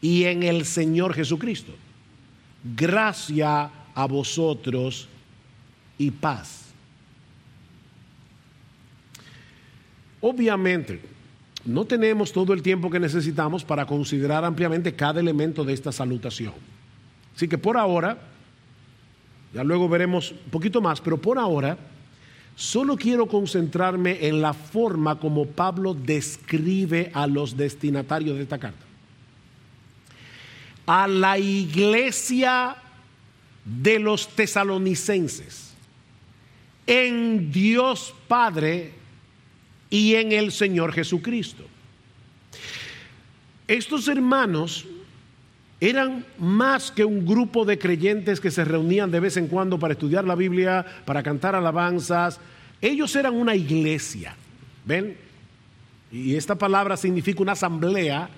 y en el Señor Jesucristo. Gracia a vosotros y paz. Obviamente, no tenemos todo el tiempo que necesitamos para considerar ampliamente cada elemento de esta salutación. Así que por ahora ya luego veremos un poquito más, pero por ahora solo quiero concentrarme en la forma como Pablo describe a los destinatarios de esta carta. A la iglesia de los tesalonicenses, en Dios Padre y en el Señor Jesucristo. Estos hermanos eran más que un grupo de creyentes que se reunían de vez en cuando para estudiar la Biblia, para cantar alabanzas. Ellos eran una iglesia. ¿Ven? Y esta palabra significa una asamblea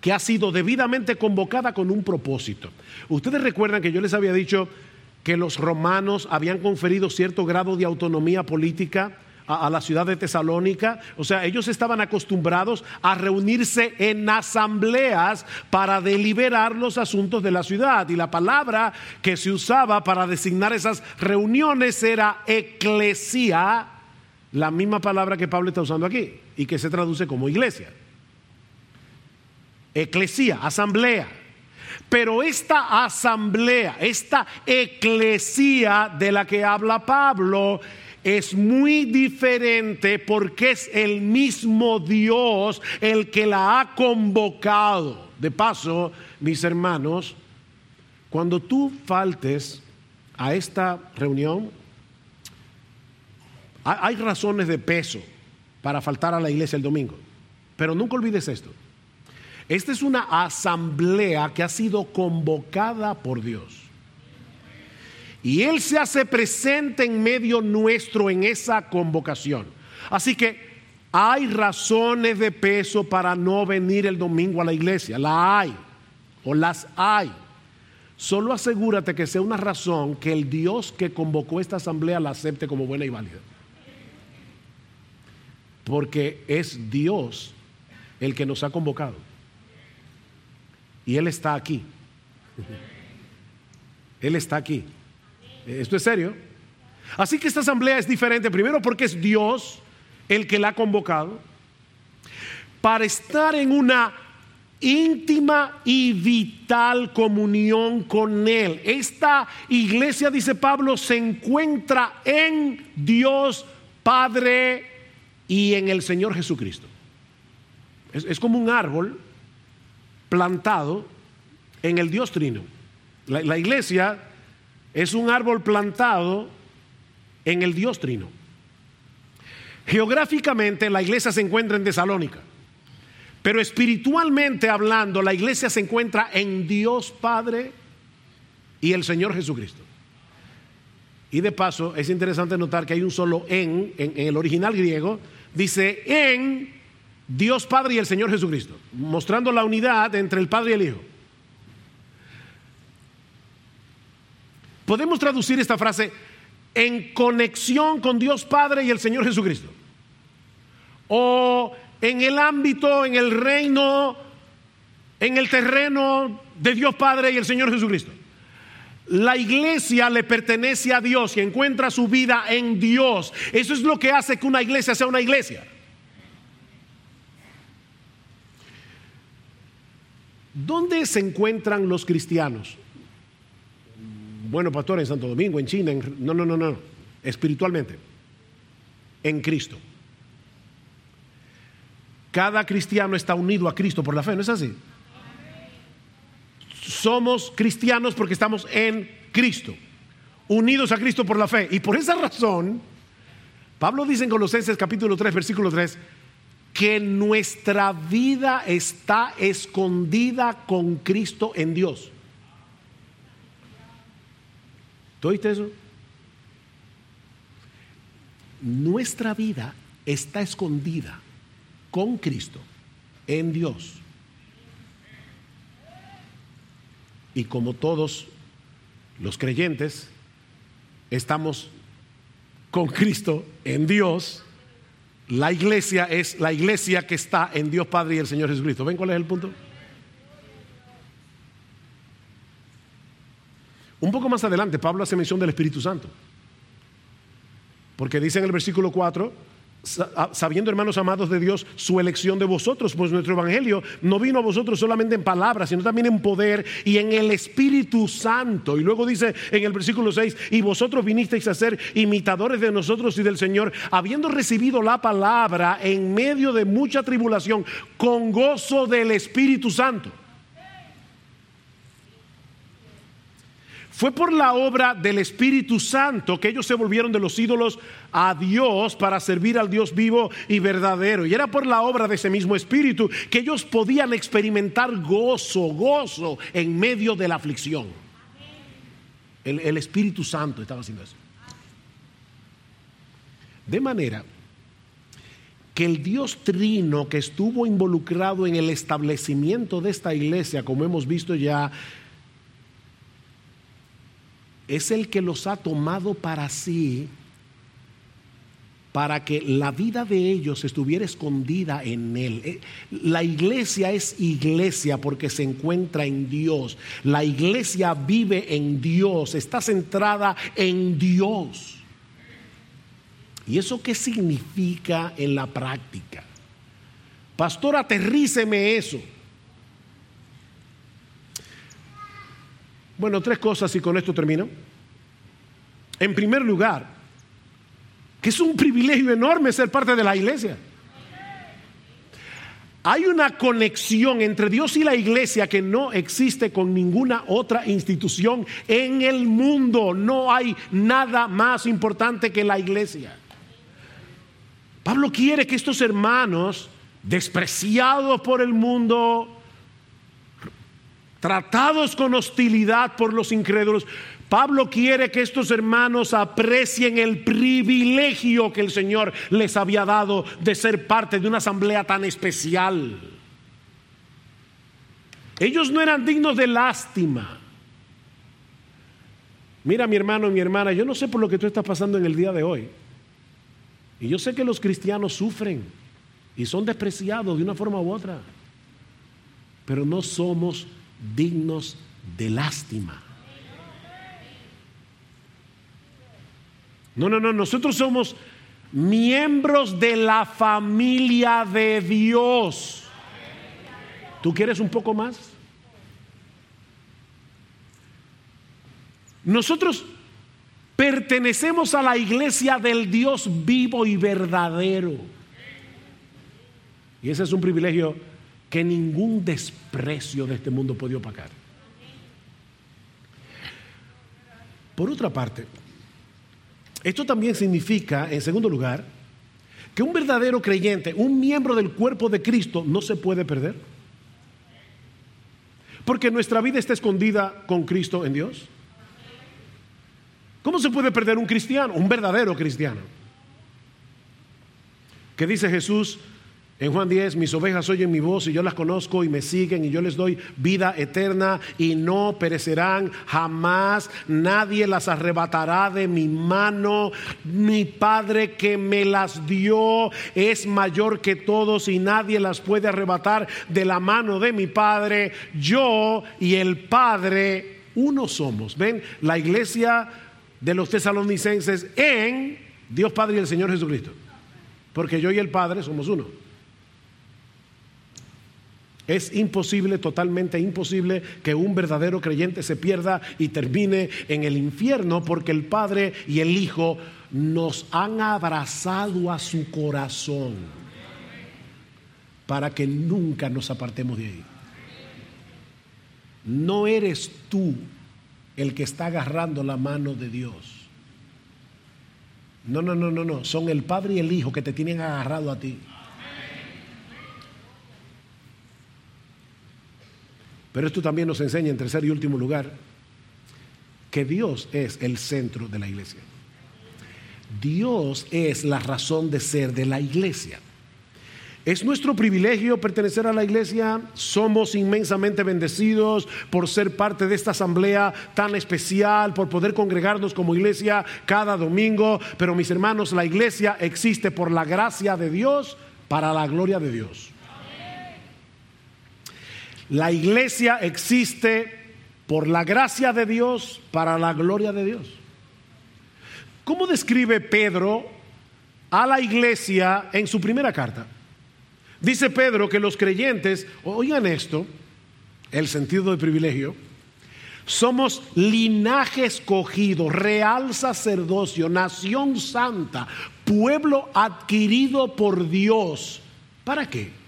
que ha sido debidamente convocada con un propósito. Ustedes recuerdan que yo les había dicho que los romanos habían conferido cierto grado de autonomía política a, la ciudad de Tesalónica. O sea, ellos estaban acostumbrados a reunirse en asambleas para deliberar los asuntos de la ciudad. Y la palabra que se usaba para designar esas reuniones era eclesía, la misma palabra que Pablo está usando aquí y que se traduce como iglesia. Eclesía, asamblea. Pero esta asamblea, esta eclesía de la que habla Pablo, es muy diferente porque es el mismo Dios el que la ha convocado. De paso, mis hermanos, cuando tú faltes a esta reunión, hay razones de peso para faltar a la iglesia el domingo. Pero nunca olvides esto. Esta es una asamblea que ha sido convocada por Dios. Y Él se hace presente en medio nuestro en esa convocación. Así que Hay razones de peso para no venir el domingo a la iglesia, la hay, o las hay. Solo asegúrate que sea una razón que el Dios que convocó esta asamblea la acepte como buena y válida. Porque es Dios el que nos ha convocado. Y Él está aquí. Él está aquí. Esto es serio. Así que esta asamblea es diferente, primero porque es Dios el que la ha convocado, para estar en una íntima y vital comunión con Él. Esta iglesia, dice Pablo, se encuentra en Dios Padre y en el Señor Jesucristo. Es, como un árbol plantado en el Dios Trino. la iglesia es un árbol plantado en el Dios Trino. Geográficamente la iglesia se encuentra en Tesalónica, pero espiritualmente hablando la iglesia se encuentra en Dios Padre y el Señor Jesucristo. Y de paso es interesante notar que hay un solo en, en, el original griego, dice en Dios Padre y el Señor Jesucristo, mostrando la unidad entre el Padre y el Hijo. Podemos traducir esta frase en conexión con Dios Padre y el Señor Jesucristo. O en el ámbito, en el reino, en el terreno de Dios Padre y el Señor Jesucristo. La iglesia le pertenece a Dios y encuentra su vida en Dios. Eso es lo que hace que una iglesia sea una iglesia. ¿Dónde se encuentran los cristianos? Bueno, pastor, en Santo Domingo, en China, no, no, no, no, espiritualmente, en Cristo. Cada cristiano está unido a Cristo por la fe, ¿no es así? Somos cristianos porque estamos en Cristo, unidos a Cristo por la fe. Y por esa razón, Pablo dice en Colosenses capítulo 3, versículo 3, que nuestra vida está escondida con Cristo en Dios. Oíste eso? Nuestra vida está escondida con Cristo en Dios. Y como todos los creyentes estamos con Cristo en Dios, la iglesia es la iglesia que está en Dios Padre y el Señor Jesucristo. ¿Ven cuál es el punto? Un poco más adelante, Pablo hace mención del Espíritu Santo. Porque dice en el versículo 4, ah, sabiendo hermanos amados de Dios su elección de vosotros, pues nuestro Evangelio no vino a vosotros solamente en palabras, sino también en poder y en el Espíritu Santo. Y luego dice en el versículo 6, y vosotros vinisteis a ser imitadores de nosotros y del Señor, habiendo recibido la palabra en medio de mucha tribulación, con gozo del Espíritu Santo Fue por la obra del Espíritu Santo que ellos se volvieron de los ídolos a Dios para servir al Dios vivo y verdadero. Y era por la obra de ese mismo Espíritu que ellos podían experimentar gozo, gozo en medio de la aflicción. El, Espíritu Santo estaba haciendo eso. De manera que el Dios trino que estuvo involucrado en el establecimiento de esta iglesia, como hemos visto ya, es el que los ha tomado para sí para que la vida de ellos estuviera escondida en Él. Eh, la iglesia es iglesia porque se encuentra en Dios. La iglesia vive en Dios, está centrada en Dios. ¿Y eso qué significa en la práctica? Pastor, aterríceme eso. Bueno, tres cosas y con esto termino. En primer lugar, que es un privilegio enorme ser parte de la iglesia. Hay una conexión entre Dios y la iglesia que no existe con ninguna otra institución en el mundo. No hay nada más importante que la iglesia. Pablo quiere que estos hermanos, despreciados por el mundo, tratados con hostilidad por los incrédulos, Pablo quiere que estos hermanos aprecien el privilegio que el Señor les había dado de ser parte de una asamblea tan especial. Ellos no eran dignos de lástima. Mira mi hermano y mi hermana, yo no sé por lo que tú estás pasando en el día de hoy. Y yo sé que los cristianos sufren y son despreciados de una forma u otra. Pero no somos dignos de lástima. No, no, no, nosotros somos miembros de la familia de Dios. ¿Tú quieres un poco más? Nosotros pertenecemos a la iglesia del Dios vivo y verdadero. Y ese es un privilegio que ningún desprecio de este mundo puede opacar. Por otra parte, esto también significa, en segundo lugar, que un verdadero creyente, un miembro del cuerpo de Cristo, no se puede perder. Porque nuestra vida está escondida con Cristo en Dios. ¿Cómo se puede perder un cristiano, un verdadero cristiano? Que dice Jesús, en Juan 10, mis ovejas oyen mi voz y yo las conozco y me siguen y yo les doy vida eterna y no perecerán jamás. Nadie las arrebatará de mi mano. Mi Padre que me las dio es mayor que todos y nadie las puede arrebatar de la mano de mi Padre. Yo y el Padre uno somos. Ven, la iglesia de los tesalonicenses en Dios Padre y el Señor Jesucristo. Porque yo y el Padre somos uno. Es imposible, totalmente imposible, que un verdadero creyente se pierda y termine en el infierno porque el Padre y el Hijo nos han abrazado a su corazón para que nunca nos apartemos de ahí. No eres tú el que está agarrando la mano de Dios. No, no, no, no, no. Son el Padre y el Hijo que te tienen agarrado a ti. Pero esto también nos enseña, en tercer y último lugar, que Dios es el centro de la iglesia. Dios es la razón de ser de la iglesia. Es nuestro privilegio pertenecer a la iglesia. Somos inmensamente bendecidos por ser parte de esta asamblea tan especial, por poder congregarnos como iglesia cada domingo. Pero mis hermanos, la iglesia existe por la gracia de Dios para la gloria de Dios. La iglesia existe por la gracia de Dios para la gloria de Dios. ¿Cómo describe Pedro a la iglesia en su primera carta? Dice Pedro que los creyentes, oigan esto, el sentido de privilegio, somos linaje escogido, real sacerdocio, nación santa, pueblo adquirido por Dios. ¿Para qué?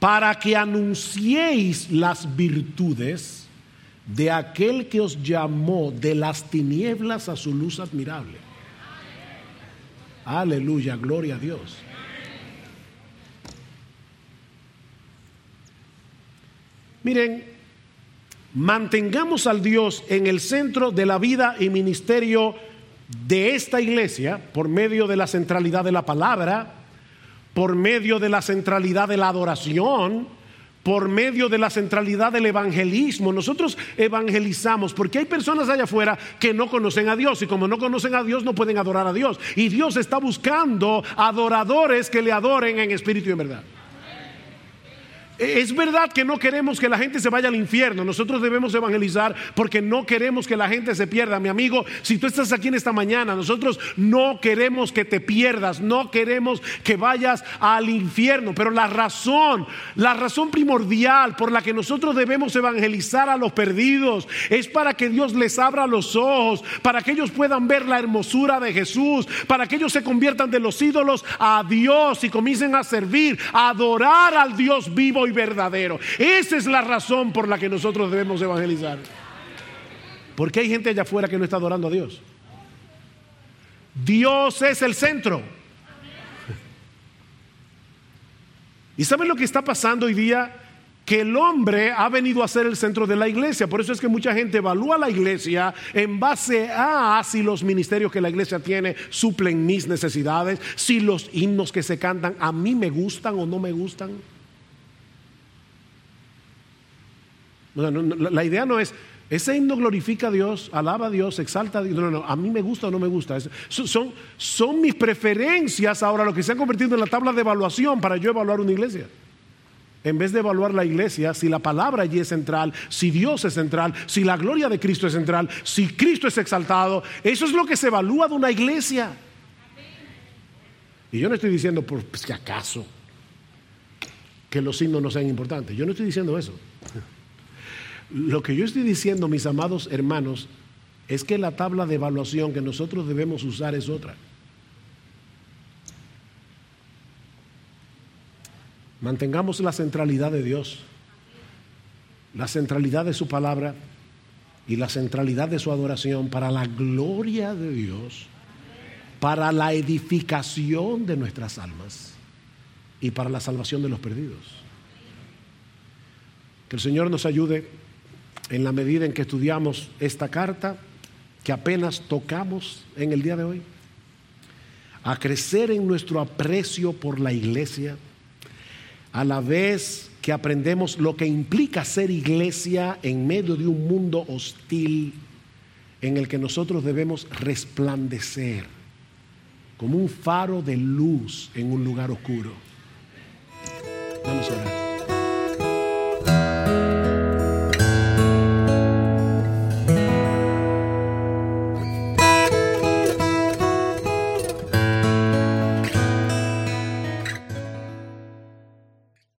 Para que anunciéis las virtudes de aquel que os llamó de las tinieblas a su luz admirable. Aleluya, gloria a Dios. Miren, mantengamos al Dios en el centro de la vida y ministerio de esta iglesia por medio de la centralidad de la palabra, por medio de la centralidad de la adoración, por medio de la centralidad del evangelismo. Nosotros evangelizamos porque hay personas allá afuera que no conocen a Dios y como no conocen a Dios no pueden adorar a Dios. Y Dios está buscando adoradores que le adoren en espíritu y en verdad. Es verdad que no queremos que la gente se vaya al infierno. Nosotros debemos evangelizar porque no queremos que la gente se pierda. Mi amigo, si tú estás aquí en esta mañana, nosotros no queremos que te pierdas, no queremos que vayas al infierno. Pero la razón, la razón primordial por la que nosotros debemos evangelizar a los perdidos es para que Dios les abra los ojos, para que ellos puedan ver la hermosura de Jesús, para que ellos se conviertan de los ídolos a Dios y comiencen a servir, a adorar al Dios vivo verdadero. Esa es la razón por la que nosotros debemos evangelizar. Porque hay gente allá afuera que no está adorando a Dios. Dios es el centro. ¿Y saben lo que está pasando hoy día? que el hombre ha venido a ser el centro de la iglesia. Por eso es que mucha gente evalúa la iglesia en base a si los ministerios que la iglesia tiene suplen mis necesidades, si los himnos que se cantan a mí me gustan o no me gustan. La idea no es, ese himno glorifica a Dios, alaba a Dios, exalta a Dios. No, no, no, a mí me gusta o no me gusta. Son, son mis preferencias ahora lo que se han convertido en la tabla de evaluación para yo evaluar una iglesia. En vez de evaluar la iglesia, si la palabra allí es central, si Dios es central, si la gloria de Cristo es central, si Cristo es exaltado, eso es lo que se evalúa de una iglesia. Y yo no estoy diciendo por si acaso que los signos no sean importantes. Yo no estoy diciendo eso. Lo que yo estoy diciendo, mis amados hermanos, es que la tabla de evaluación que nosotros debemos usar es otra. Mantengamos la centralidad de Dios, la centralidad de su palabra y la centralidad de su adoración para la gloria de Dios, para la edificación de nuestras almas y para la salvación de los perdidos. Que el Señor nos ayude en la medida en que estudiamos esta carta que apenas tocamos en el día de hoy, a crecer en nuestro aprecio por la iglesia, a la vez que aprendemos lo que implica ser iglesia en medio de un mundo hostil en el que nosotros debemos resplandecer como un faro de luz en un lugar oscuro. Vamos a orar.